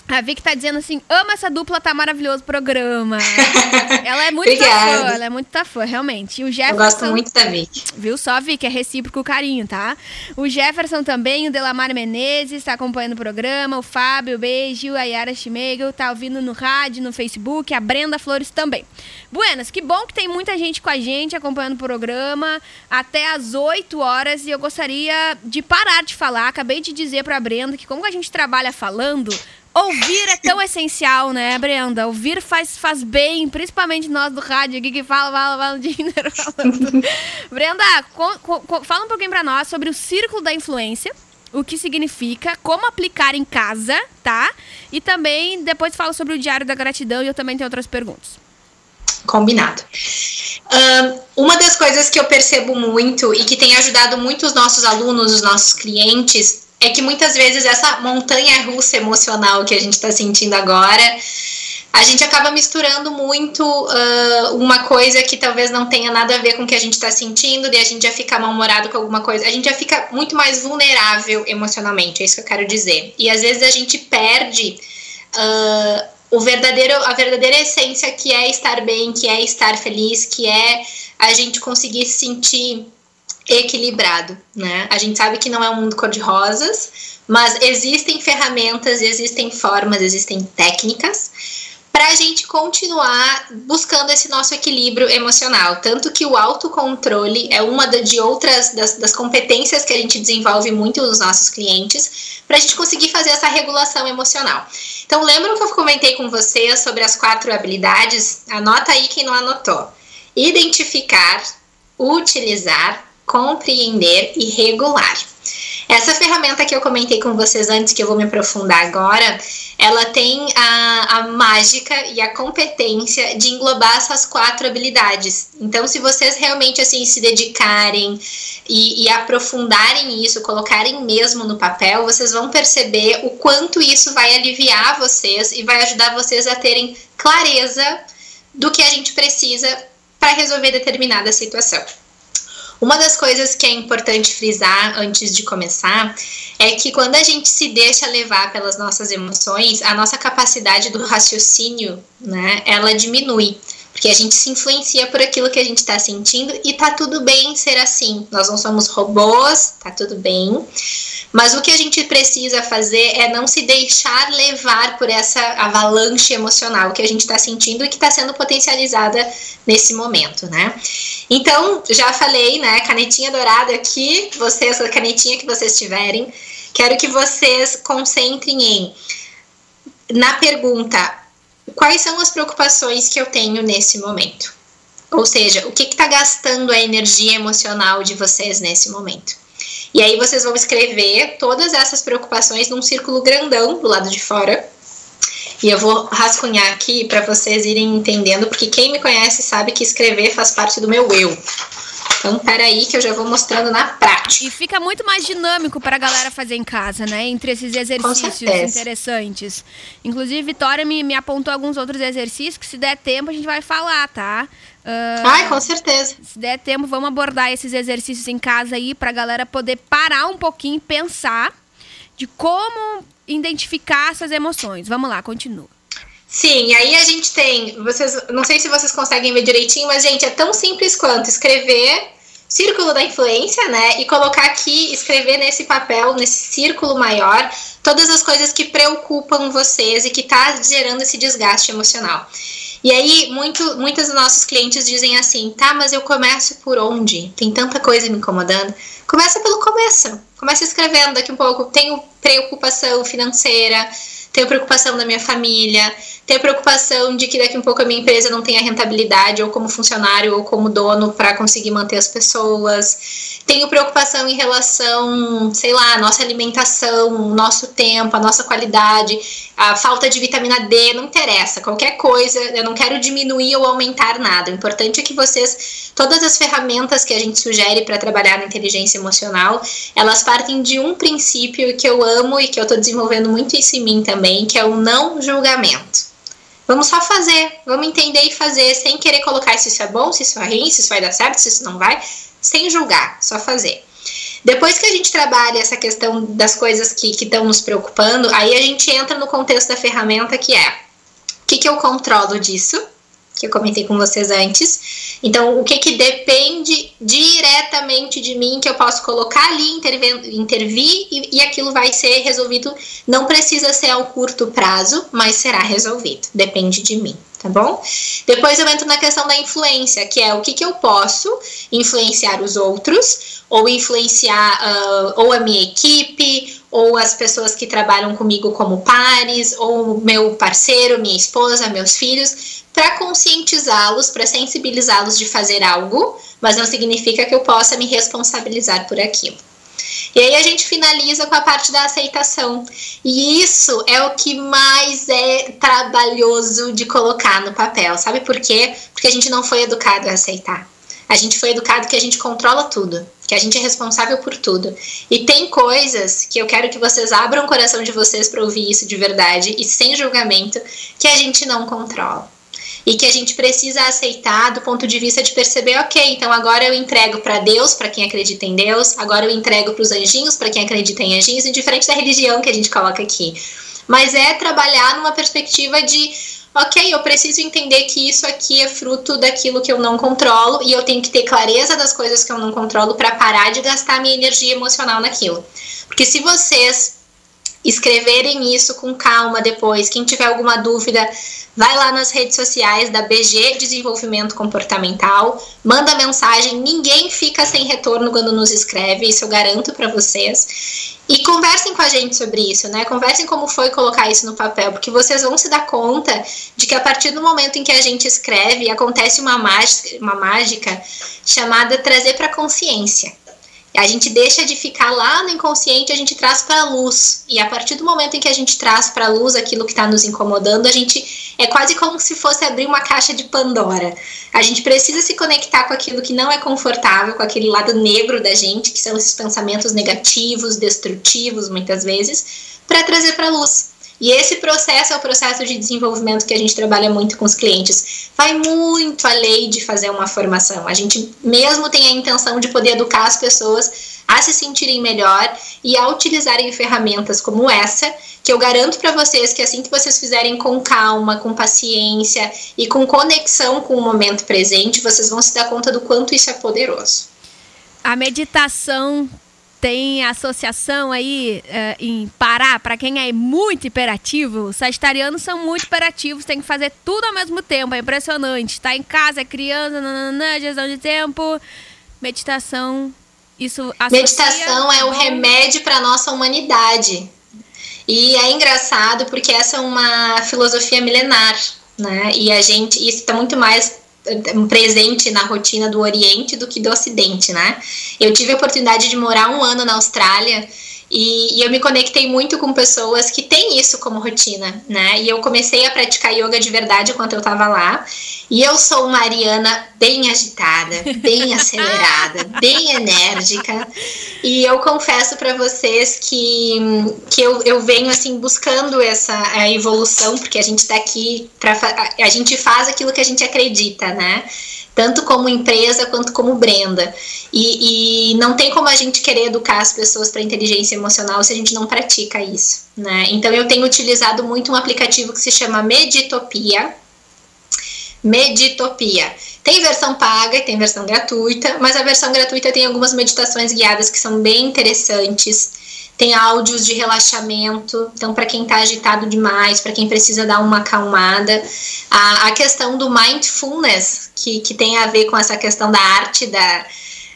A Vicky tá dizendo assim, ama essa dupla, tá maravilhoso o programa. ela é muito fã, ela é muito fã, realmente. E o Jefferson,
Eu gosto muito da Vicky.
Viu só, Vicky? É recíproco o carinho, tá? O Jefferson também, o Delamar Menezes, tá acompanhando o programa. O Fábio, beijo. A Yara Schmegel tá ouvindo no rádio, no Facebook. A Brenda Flores também. Buenas, que bom que tem muita gente com a gente acompanhando o programa até às 8 horas. E eu gostaria de parar de falar. Acabei de dizer pra Brenda que como a gente trabalha falando Ouvir é tão essencial, né, Brenda? Ouvir faz, faz bem, principalmente nós do rádio aqui que fala, fala, fala o dia inteiro falando. Brenda, co, co, fala um pouquinho pra nós sobre o círculo da influência, o que significa, como aplicar em casa, tá? E também depois fala sobre o Diário da Gratidão e eu também tenho outras perguntas.
Combinado. Um, uma das coisas que eu percebo muito e que tem ajudado muito os nossos alunos, os nossos clientes, é que muitas vezes essa montanha russa emocional que a gente está sentindo agora, a gente acaba misturando muito uh, uma coisa que talvez não tenha nada a ver com o que a gente está sentindo, e a gente já fica mal-humorado com alguma coisa, a gente já fica muito mais vulnerável emocionalmente, é isso que eu quero dizer. E às vezes a gente perde. Uh, o verdadeiro, a verdadeira essência que é estar bem, que é estar feliz, que é a gente conseguir se sentir equilibrado, né? A gente sabe que não é um mundo cor-de-rosas, mas existem ferramentas, existem formas, existem técnicas para a gente continuar buscando esse nosso equilíbrio emocional. Tanto que o autocontrole é uma de outras das, das competências que a gente desenvolve muito nos nossos clientes para a gente conseguir fazer essa regulação emocional. Então, lembram que eu comentei com vocês sobre as quatro habilidades? Anota aí quem não anotou. Identificar, utilizar, compreender e regular. Essa ferramenta que eu comentei com vocês antes, que eu vou me aprofundar agora, ela tem a, a mágica e a competência de englobar essas quatro habilidades. Então, se vocês realmente assim se dedicarem e, e aprofundarem isso, colocarem mesmo no papel, vocês vão perceber o quanto isso vai aliviar vocês e vai ajudar vocês a terem clareza do que a gente precisa para resolver determinada situação. Uma das coisas que é importante frisar antes de começar é que quando a gente se deixa levar pelas nossas emoções, a nossa capacidade do raciocínio, né, ela diminui. Porque a gente se influencia por aquilo que a gente está sentindo e tá tudo bem ser assim. Nós não somos robôs, tá tudo bem. Mas o que a gente precisa fazer é não se deixar levar por essa avalanche emocional que a gente está sentindo e que está sendo potencializada nesse momento, né? Então, já falei, né? Canetinha dourada aqui, vocês, a canetinha que vocês tiverem, quero que vocês concentrem em na pergunta quais são as preocupações que eu tenho nesse momento? Ou seja, o que está gastando a energia emocional de vocês nesse momento? E aí vocês vão escrever todas essas preocupações num círculo grandão do lado de fora. E eu vou rascunhar aqui para vocês irem entendendo, porque quem me conhece sabe que escrever faz parte do meu eu. Então, peraí que eu já vou mostrando na prática.
E fica muito mais dinâmico para a galera fazer em casa, né? Entre esses exercícios interessantes. Inclusive, Vitória me, me apontou alguns outros exercícios que, se der tempo, a gente vai falar, tá?
Uh, Ai, com certeza.
Se der tempo, vamos abordar esses exercícios em casa aí para a galera poder parar um pouquinho e pensar de como identificar essas emoções. Vamos lá, continua.
Sim, aí a gente tem, vocês, não sei se vocês conseguem ver direitinho, mas gente, é tão simples quanto escrever círculo da influência, né, e colocar aqui, escrever nesse papel, nesse círculo maior, todas as coisas que preocupam vocês e que tá gerando esse desgaste emocional. E aí, muito, muitos dos nossos clientes dizem assim, tá, mas eu começo por onde? Tem tanta coisa me incomodando. Começa pelo começo. Começa escrevendo daqui um pouco. Tenho preocupação financeira, tenho preocupação da minha família, ter preocupação de que daqui a um pouco a minha empresa não tenha rentabilidade, ou como funcionário, ou como dono, para conseguir manter as pessoas. Tenho preocupação em relação, sei lá, nossa alimentação, nosso tempo, a nossa qualidade, a falta de vitamina D, não interessa, qualquer coisa, eu não quero diminuir ou aumentar nada. O importante é que vocês, todas as ferramentas que a gente sugere para trabalhar na inteligência emocional, elas partem de um princípio que eu amo e que eu estou desenvolvendo muito isso em mim também, que é o não julgamento. Vamos só fazer, vamos entender e fazer, sem querer colocar se isso é bom, se isso é ruim, se isso vai dar certo, se isso não vai, sem julgar, só fazer. Depois que a gente trabalha essa questão das coisas que estão nos preocupando, aí a gente entra no contexto da ferramenta que é o que, que eu controlo disso, que eu comentei com vocês antes. Então, o que, que depende diretamente de mim, que eu posso colocar ali, intervir, e, e aquilo vai ser resolvido. Não precisa ser ao curto prazo, mas será resolvido. Depende de mim tá bom? Depois eu entro na questão da influência, que é o que, que eu posso influenciar os outros, ou influenciar uh, ou a minha equipe, ou as pessoas que trabalham comigo como pares, ou meu parceiro, minha esposa, meus filhos, para conscientizá-los, para sensibilizá-los de fazer algo, mas não significa que eu possa me responsabilizar por aquilo. E aí a gente finaliza com a parte da aceitação. E isso é o que mais é trabalhoso de colocar no papel. Sabe por quê? Porque a gente não foi educado a aceitar. A gente foi educado que a gente controla tudo, que a gente é responsável por tudo. E tem coisas que eu quero que vocês abram o coração de vocês para ouvir isso de verdade e sem julgamento, que a gente não controla e que a gente precisa aceitar do ponto de vista de perceber, ok, então agora eu entrego para Deus, para quem acredita em Deus, agora eu entrego para os anjinhos, para quem acredita em anjinhos, indiferente da religião que a gente coloca aqui. Mas é trabalhar numa perspectiva de, ok, eu preciso entender que isso aqui é fruto daquilo que eu não controlo e eu tenho que ter clareza das coisas que eu não controlo para parar de gastar minha energia emocional naquilo. Porque se vocês escreverem isso com calma depois. Quem tiver alguma dúvida, vai lá nas redes sociais da BG Desenvolvimento Comportamental, manda mensagem. Ninguém fica sem retorno quando nos escreve, isso eu garanto para vocês. E conversem com a gente sobre isso, né? Conversem como foi colocar isso no papel, porque vocês vão se dar conta de que a partir do momento em que a gente escreve, acontece uma mágica, uma mágica chamada trazer para consciência. A gente deixa de ficar lá no inconsciente, a gente traz para a luz. E a partir do momento em que a gente traz para a luz aquilo que está nos incomodando, a gente é quase como se fosse abrir uma caixa de Pandora. A gente precisa se conectar com aquilo que não é confortável, com aquele lado negro da gente, que são esses pensamentos negativos, destrutivos, muitas vezes, para trazer para a luz. E esse processo é o processo de desenvolvimento que a gente trabalha muito com os clientes. Vai muito além de fazer uma formação. A gente mesmo tem a intenção de poder educar as pessoas a se sentirem melhor e a utilizarem ferramentas como essa, que eu garanto para vocês que assim que vocês fizerem com calma, com paciência e com conexão com o momento presente, vocês vão se dar conta do quanto isso é poderoso.
A meditação tem associação aí uh, em parar, para quem é muito hiperativo, os sagitarianos são muito hiperativos, tem que fazer tudo ao mesmo tempo, é impressionante. Tá em casa, é criança, nananã, gestão de tempo, meditação, isso
associa... Meditação é o remédio para nossa humanidade. E é engraçado porque essa é uma filosofia milenar, né? E a gente, isso está muito mais presente na rotina do Oriente do que do Ocidente, né? Eu tive a oportunidade de morar um ano na Austrália e, e, eu me conectei muito com pessoas que têm isso como rotina, né? E eu comecei a praticar yoga de verdade enquanto eu estava lá. E eu sou uma Ariana bem agitada, bem acelerada, bem enérgica. E eu confesso para vocês que, que eu, eu venho assim buscando essa evolução, porque a gente está aqui para a gente faz aquilo que a gente acredita, né? Tanto como empresa quanto como Brenda. E, e não tem como a gente querer educar as pessoas para inteligência emocional se a gente não pratica isso, né? Então eu tenho utilizado muito um aplicativo que se chama Meditopia. Meditopia. Tem versão paga e tem versão gratuita, mas a versão gratuita tem algumas meditações guiadas que são bem interessantes tem áudios de relaxamento, então para quem está agitado demais, para quem precisa dar uma acalmada, a, a questão do mindfulness, que, que tem a ver com essa questão da arte da,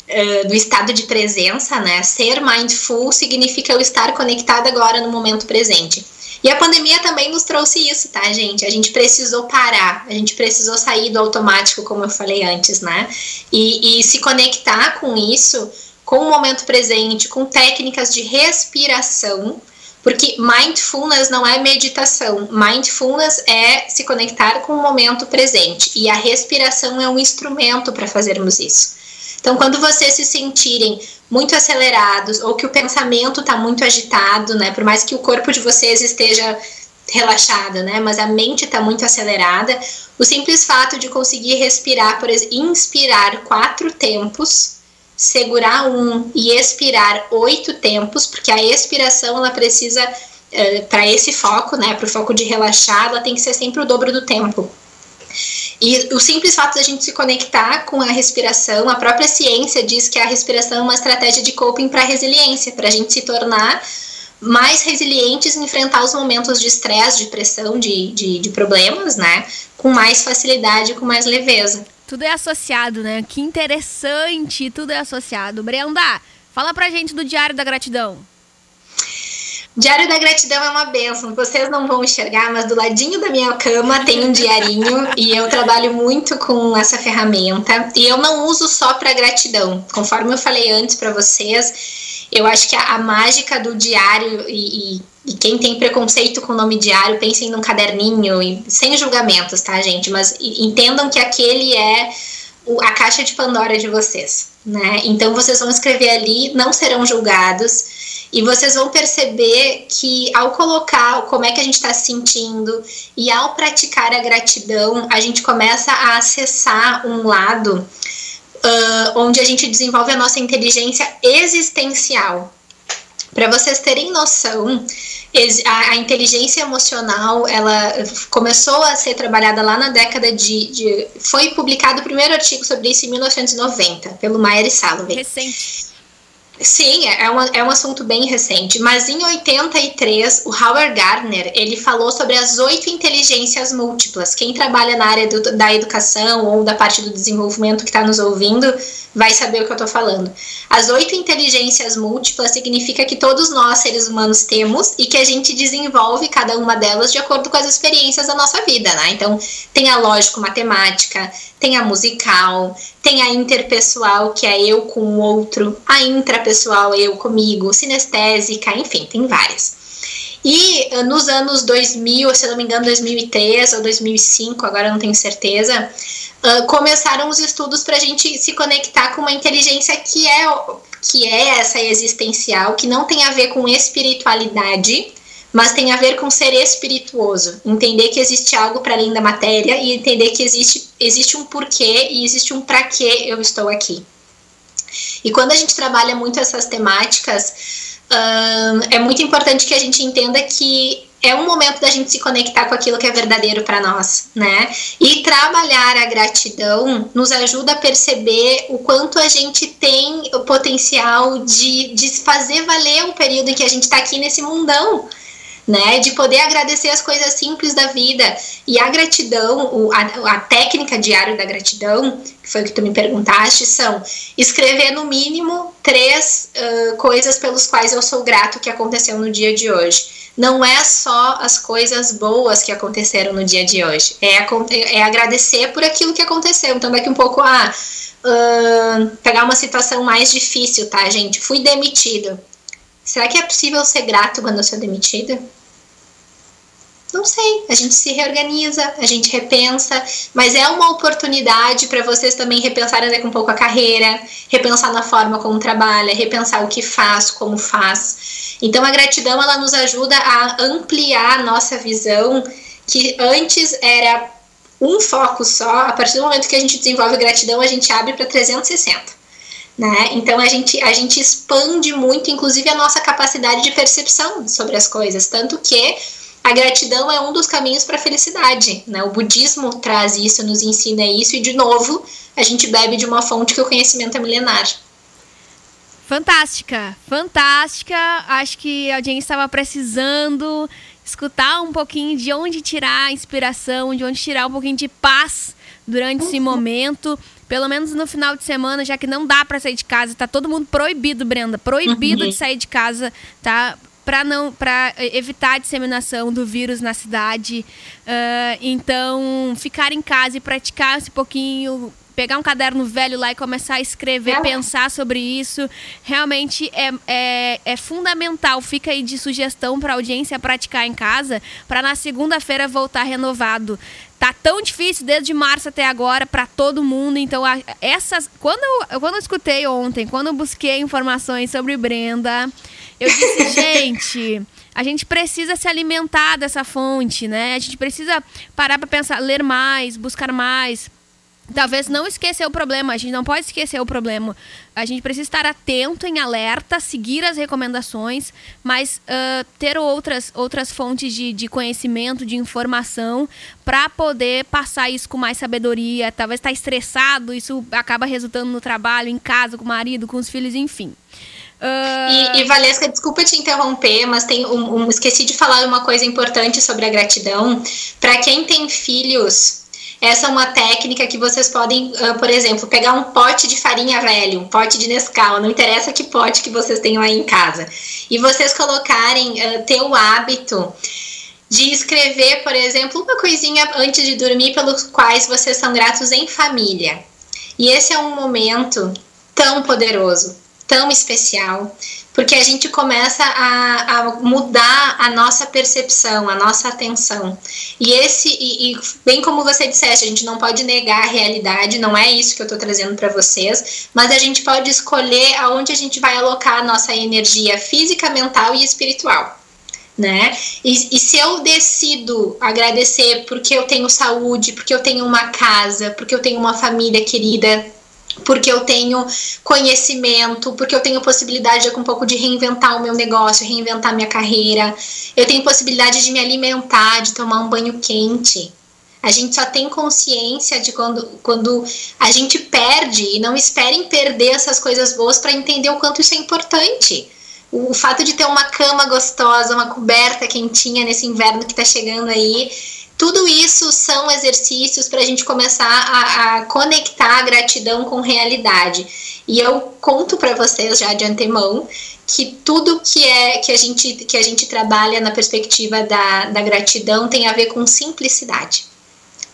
uh, do estado de presença, né? Ser mindful significa eu estar conectado agora no momento presente. E a pandemia também nos trouxe isso, tá, gente? A gente precisou parar, a gente precisou sair do automático, como eu falei antes, né? E, e se conectar com isso, com o momento presente, com técnicas de respiração, porque mindfulness não é meditação, mindfulness é se conectar com o momento presente e a respiração é um instrumento para fazermos isso. Então, quando vocês se sentirem muito acelerados ou que o pensamento está muito agitado, né, por mais que o corpo de vocês esteja relaxado, né, mas a mente está muito acelerada, o simples fato de conseguir respirar, por exemplo, inspirar quatro tempos segurar um e expirar oito tempos, porque a expiração ela precisa, uh, eh, para esse foco, né, para o foco de relaxar, ela tem que ser sempre o dobro do tempo. E o simples fato da gente se conectar com a respiração, a própria ciência diz que a respiração é uma estratégia de coping para resiliência, para a gente se tornar mais resilientes enfrentar os momentos de estresse, de pressão, de, de, de problemas, né? Com mais facilidade, com mais leveza.
Tudo é associado, né? Que interessante, tudo é associado. Brenda, fala pra gente do Diário da Gratidão.
Diário da Gratidão é uma benção. Vocês não vão enxergar, mas do ladinho da minha cama tem um diarinho e eu trabalho muito com essa ferramenta. E eu não uso só para gratidão. Conforme eu falei antes para vocês, eu acho que a, a mágica do diário e, e e quem tem preconceito com o nome diário, pensem num caderninho, e, sem julgamentos, tá, gente? Mas entendam que aquele é o, a caixa de Pandora de vocês, né? Então vocês vão escrever ali, não serão julgados. E vocês vão perceber que ao colocar como é que a gente está se sentindo e ao praticar a gratidão, a gente começa a acessar um lado uh, onde a gente desenvolve a nossa inteligência existencial. Para vocês terem noção, a, a, inteligência emocional ela começou a ser trabalhada lá na década de, de, foi publicado o primeiro artigo sobre isso em 1990 pelo Mayer e Salovey.
Recente.
Sim, é, é, é um assunto bem recente. Mas em 83, o Howard Gardner ele falou sobre as oito inteligências múltiplas. Quem trabalha na área do, da educação ou da parte do desenvolvimento que está nos ouvindo vai saber o que eu estou falando. As oito inteligências múltiplas significa que todos nós, seres humanos, temos e que a gente desenvolve cada uma delas de acordo com as experiências da nossa vida, né? Então, tem a lógico-matemática, tem a musical, tem a interpessoal, que é eu com o outro, a intrapessoal, eu comigo, sinestésica, enfim, tem várias. E uh, nos anos 2000, se não me engano, 2003 ou 2005, agora não tenho certeza, uh, começaram os estudos para a gente se conectar com uma inteligência que é, que é essa existencial, que não tem a ver com espiritualidade, mas tem a ver com ser espirituoso, entender que existe algo para além da matéria e entender que existe, existe um porquê e existe um para que eu estou aqui. E quando a gente trabalha muito essas temáticas, é muito importante que a gente entenda que é um momento da gente se conectar com aquilo que é verdadeiro para nós, né? E trabalhar a gratidão nos ajuda a perceber o quanto a gente tem o potencial de, de fazer valer o período em que a gente está aqui nesse mundão né? De poder agradecer as coisas simples da vida. E a gratidão, o, a, a, técnica diária da gratidão, que foi o que tu me perguntaste, são escrever no mínimo três uh, coisas pelos quais eu sou grato que aconteceu no dia de hoje. Não é só as coisas boas que aconteceram no dia de hoje, é, é agradecer por aquilo que aconteceu. Então, daqui um pouco, ah, uh, pegar uma situação mais difícil, tá, gente? Fui demitido. Será que é possível ser grato quando eu sou demitida? Sei, a gente se reorganiza, a gente repensa, mas é uma oportunidade para vocês também repensarem daqui um pouco a carreira, repensar na forma como trabalha, repensar o que faz, como faz. Então a gratidão ela nos ajuda a ampliar a nossa visão, que antes era um foco só, a partir do momento que a gente desenvolve gratidão, a gente abre para 360. Né? Então a gente, a gente expande muito, inclusive, a nossa capacidade de percepção sobre as coisas. Tanto que a gratidão é um dos caminhos para a felicidade. Né? O budismo traz isso, nos ensina isso, e de novo, a gente bebe de uma fonte que o conhecimento é milenar.
Fantástica, fantástica. Acho que a audiência estava precisando escutar um pouquinho de onde tirar a inspiração, de onde tirar um pouquinho de paz durante esse momento. Pelo menos no final de semana, já que não dá para sair de casa, tá todo mundo proibido, Brenda, proibido uhum. de sair de casa, tá? Para não para evitar a disseminação do vírus na cidade. Uh, então, ficar em casa e praticar esse pouquinho pegar um caderno velho lá e começar a escrever, é. pensar sobre isso, realmente é, é, é fundamental. Fica aí de sugestão para a audiência praticar em casa, para na segunda-feira voltar renovado. Tá tão difícil desde março até agora para todo mundo. Então, a, essas. Quando eu, quando eu escutei ontem, quando eu busquei informações sobre Brenda, eu disse, gente. A gente precisa se alimentar dessa fonte, né? A gente precisa parar para pensar, ler mais, buscar mais, talvez não esquecer o problema. A gente não pode esquecer o problema. A gente precisa estar atento, em alerta, seguir as recomendações, mas uh, ter outras, outras fontes de, de conhecimento, de informação, para poder passar isso com mais sabedoria. Talvez estar tá estressado, isso acaba resultando no trabalho, em casa, com o marido, com os filhos, enfim.
Uh... E, e, Valesca, desculpa te interromper, mas tem um, um, esqueci de falar uma coisa importante sobre a gratidão. Para quem tem filhos, essa é uma técnica que vocês podem, uh, por exemplo, pegar um pote de farinha velho, um pote de Nescau, não interessa que pote que vocês tenham aí em casa, e vocês colocarem, uh, ter o hábito de escrever, por exemplo, uma coisinha antes de dormir pelos quais vocês são gratos em família. E esse é um momento tão poderoso, tão especial, porque a gente começa a, a, mudar a nossa percepção, a nossa atenção. E esse, e, e, bem como você disseste, a gente não pode negar a realidade, não é isso que eu estou trazendo para vocês, mas a gente pode escolher aonde a gente vai alocar a nossa energia física, mental e espiritual. Né? E, e se eu decido agradecer porque eu tenho saúde, porque eu tenho uma casa, porque eu tenho uma família querida, porque eu tenho conhecimento, porque eu tenho possibilidade de um pouco de reinventar o meu negócio, reinventar minha carreira. Eu tenho possibilidade de me alimentar, de tomar um banho quente. A gente só tem consciência de quando, quando a gente perde e não esperem perder essas coisas boas para entender o quanto isso é importante. O, o fato de ter uma cama gostosa, uma coberta quentinha nesse inverno que está chegando aí, tudo isso são exercícios para a gente começar a, a, conectar a gratidão com realidade. E eu conto para vocês já de antemão que tudo que é que a gente que a gente trabalha na perspectiva da, da gratidão tem a ver com simplicidade.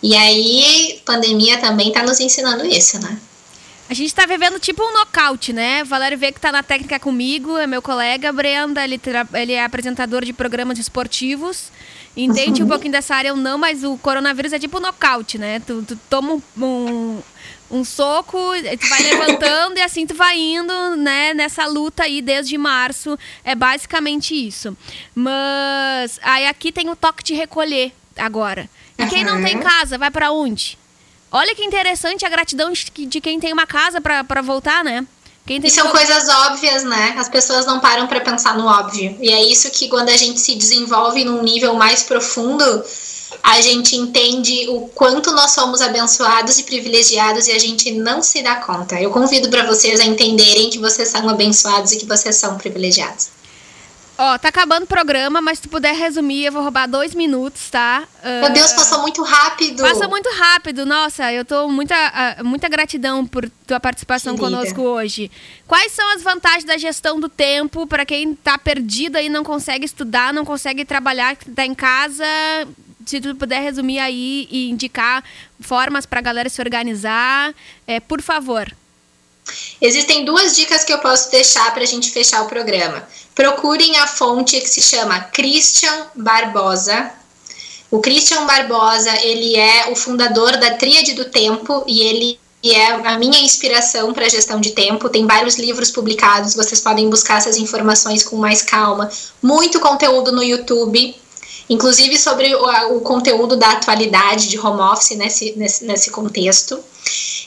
E aí, pandemia também está nos ensinando isso, né?
A gente está vivendo tipo um nocaute, né? Valério vê que está na técnica comigo, é meu colega. Brenda, ele, ele é apresentador de programas esportivos entende um pouquinho dessa área ou não, mas o coronavírus é tipo um nocaute, né? Tu, tu toma um, um, um, soco, tu vai levantando e assim tu vai indo, né? Nessa luta aí desde março. É basicamente isso. Mas aí aqui tem o toque de recolher agora. E quem não tem casa, vai para onde? Olha que interessante a gratidão de quem tem uma casa para voltar, né?
E são coisas óbvias, né? As pessoas não param para pensar no óbvio. E é isso que quando a gente se desenvolve num nível mais profundo, a gente entende o quanto nós somos abençoados e privilegiados e a gente não se dá conta. Eu convido para vocês a entenderem que vocês são abençoados e que vocês são privilegiados.
Ó, tá acabando o programa, mas se tu puder resumir, eu vou roubar dois minutos, tá?
Uh, Meu Deus, passou muito rápido.
Passou muito rápido. Nossa, eu tô muita, uh, muita gratidão por tua participação conosco hoje. Quais são as vantagens da gestão do tempo para quem tá perdido aí, não consegue estudar, não consegue trabalhar, tá em casa? Se tu puder resumir aí e indicar formas para a galera se organizar, é, por favor.
Existem duas dicas que eu posso deixar para a gente fechar o programa. Procurem a fonte que se chama Christian Barbosa. O Christian Barbosa, ele é o fundador da Tríade do Tempo e ele é a minha inspiração para a gestão de tempo. Tem vários livros publicados, vocês podem buscar essas informações com mais calma. Muito conteúdo no YouTube, inclusive sobre o, o conteúdo da atualidade de home office nesse, nesse, nesse contexto.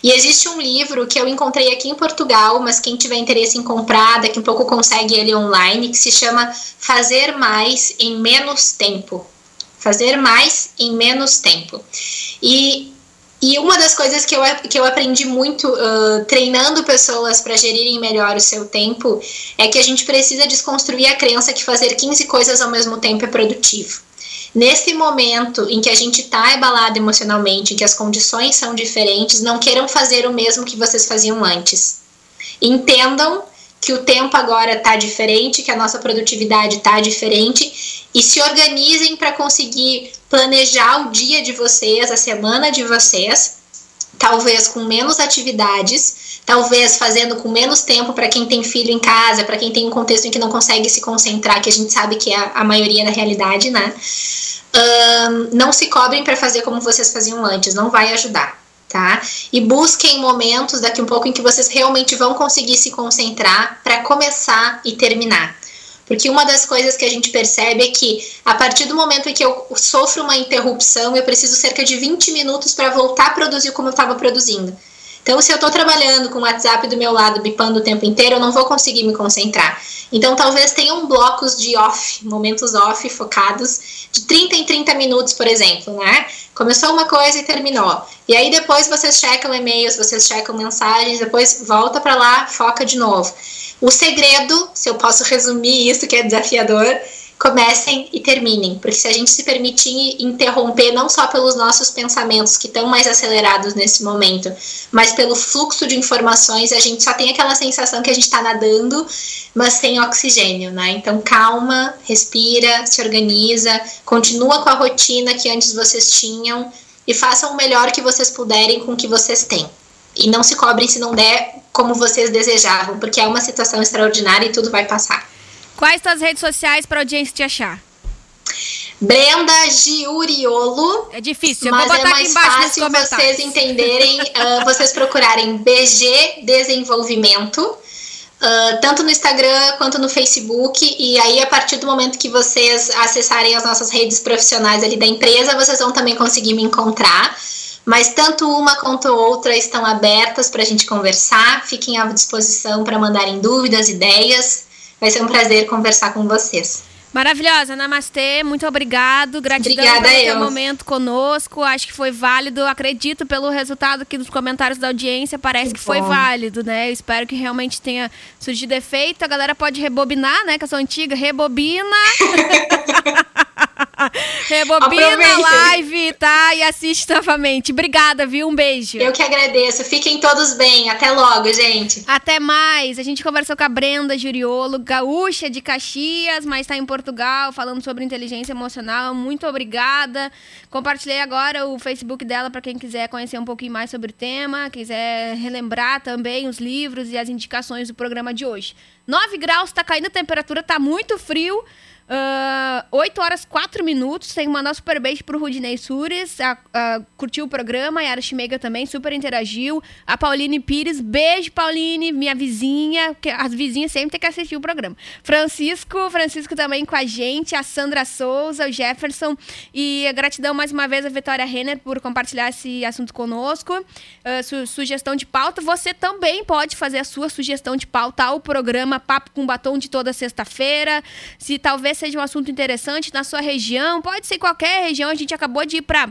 E existe um livro que eu encontrei aqui em Portugal, mas quem tiver interesse em comprar, daqui a pouco consegue ele online, que se chama Fazer Mais em Menos Tempo. Fazer mais em menos tempo. E, e uma das coisas que eu, que eu aprendi muito uh, treinando pessoas para gerirem melhor o seu tempo é que a gente precisa desconstruir a crença que fazer 15 coisas ao mesmo tempo é produtivo. Nesse momento em que a gente está abalado emocionalmente, em que as condições são diferentes, não queiram fazer o mesmo que vocês faziam antes. Entendam que o tempo agora está diferente, que a nossa produtividade está diferente e se organizem para conseguir planejar o dia de vocês, a semana de vocês, talvez com menos atividades, talvez fazendo com menos tempo para quem tem filho em casa, para quem tem um contexto em que não consegue se concentrar, que a gente sabe que é a maioria da realidade, né? Um, não se cobrem para fazer como vocês faziam antes, não vai ajudar tá? E busquem momentos daqui um pouco em que vocês realmente vão conseguir se concentrar para começar e terminar. Porque uma das coisas que a gente percebe é que a partir do momento em que eu sofro uma interrupção, eu preciso cerca de 20 minutos para voltar a produzir como eu estava produzindo. Então, se eu estou trabalhando com o WhatsApp do meu lado, bipando o tempo inteiro, eu não vou conseguir me concentrar. Então, talvez tenham blocos de off, momentos off focados, de 30 em 30 minutos, por exemplo, né? Começou uma coisa e terminou. E aí depois vocês checam e-mails, vocês checam mensagens, depois volta para lá, foca de novo. O segredo, se eu posso resumir isso que é desafiador, comecem e terminem, porque se a gente se permitir interromper não só pelos nossos pensamentos que estão mais acelerados nesse momento, mas pelo fluxo de informações, a gente só tem aquela sensação que a gente está nadando, mas sem oxigênio, né? Então calma, respira, se organiza, continua com a rotina que antes vocês tinham e façam o melhor que vocês puderem com o que vocês têm. E não se cobrem se não der como vocês desejavam, porque é uma situação extraordinária e tudo vai passar.
Quais suas redes sociais para a audiência te achar?
Brenda Giuriolo.
É difícil, eu
mas
vou botar
é mais fácil vocês entenderem, uh, vocês procurarem BG Desenvolvimento, uh, tanto no Instagram quanto no Facebook, e aí a partir do momento que vocês acessarem as nossas redes profissionais ali da empresa, vocês vão também conseguir me encontrar. Mas tanto uma quanto outra estão abertas para a gente conversar. Fiquem à disposição para mandarem dúvidas, ideias. Vai ser um prazer conversar com vocês.
Maravilhosa, Namastê, muito obrigado. Gratidão
Obrigada
pelo
eu.
momento conosco. Acho que foi válido. Acredito pelo resultado aqui dos comentários da audiência. Parece que,
Que
foi válido, né? Eu espero que realmente tenha surgido efeito. A galera pode rebobinar, né? Que eu sou antiga. Rebobina. Rebobina a
Aproveitem.
live, assiste novamente. Obrigada, viu? Um beijo.
Eu que agradeço. Fiquem todos bem. Até logo, gente.
Até mais. A gente conversou com a Brenda Juriolo, gaúcha de Caxias, mas está em Portugal, falando sobre inteligência emocional. Muito obrigada. Compartilhei agora o Facebook dela para quem quiser conhecer um pouquinho mais sobre o tema, quiser relembrar também os livros e as indicações do programa de hoje. 9 graus, tá caindo a temperatura, tá muito frio. Ah, 8 horas 4 minutos. Tem que mandar um super beijo pro Rudinei Sures. a- a- curtiu o programa. A Yara Schmega também, super interagiu. A Pauline Pires, beijo, Pauline, minha vizinha. Que as vizinhas sempre têm que assistir o programa. Francisco, Francisco também com a gente. A Sandra Souza, o Jefferson. E a gratidão mais uma vez a Vitória Renner por compartilhar esse assunto conosco. Ah, su- sugestão de pauta. Você também pode fazer a sua sugestão de pauta ao programa Papo com Batom de toda sexta-feira. Se talvez seja um assunto interessante na sua região, pode ser qualquer região. A gente acabou de ir para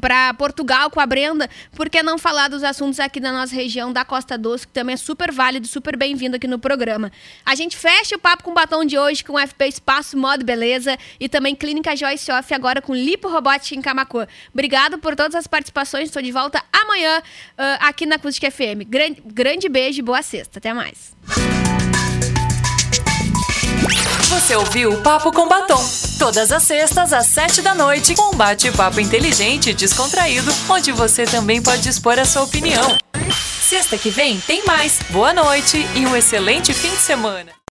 para Portugal com a Brenda, por que não falar dos assuntos aqui da nossa região da Costa Doce, que também é super válido, super bem-vindo aqui no programa. A gente fecha o papo com batom de hoje com FP Espaço Modo Beleza e também Clínica Joyce Off agora com Lipo Robótica em Camacuã. Obrigado por todas as participações, estou de volta amanhã ah, aqui na Acústica FM. Grande, grande beijo e boa sexta, até mais.
Você ouviu o Papo com Batom. Todas as sextas, às sete da noite, um bate-papo inteligente e descontraído, onde você também pode expor a sua opinião. Sexta que vem tem mais. Boa noite e um excelente fim de semana.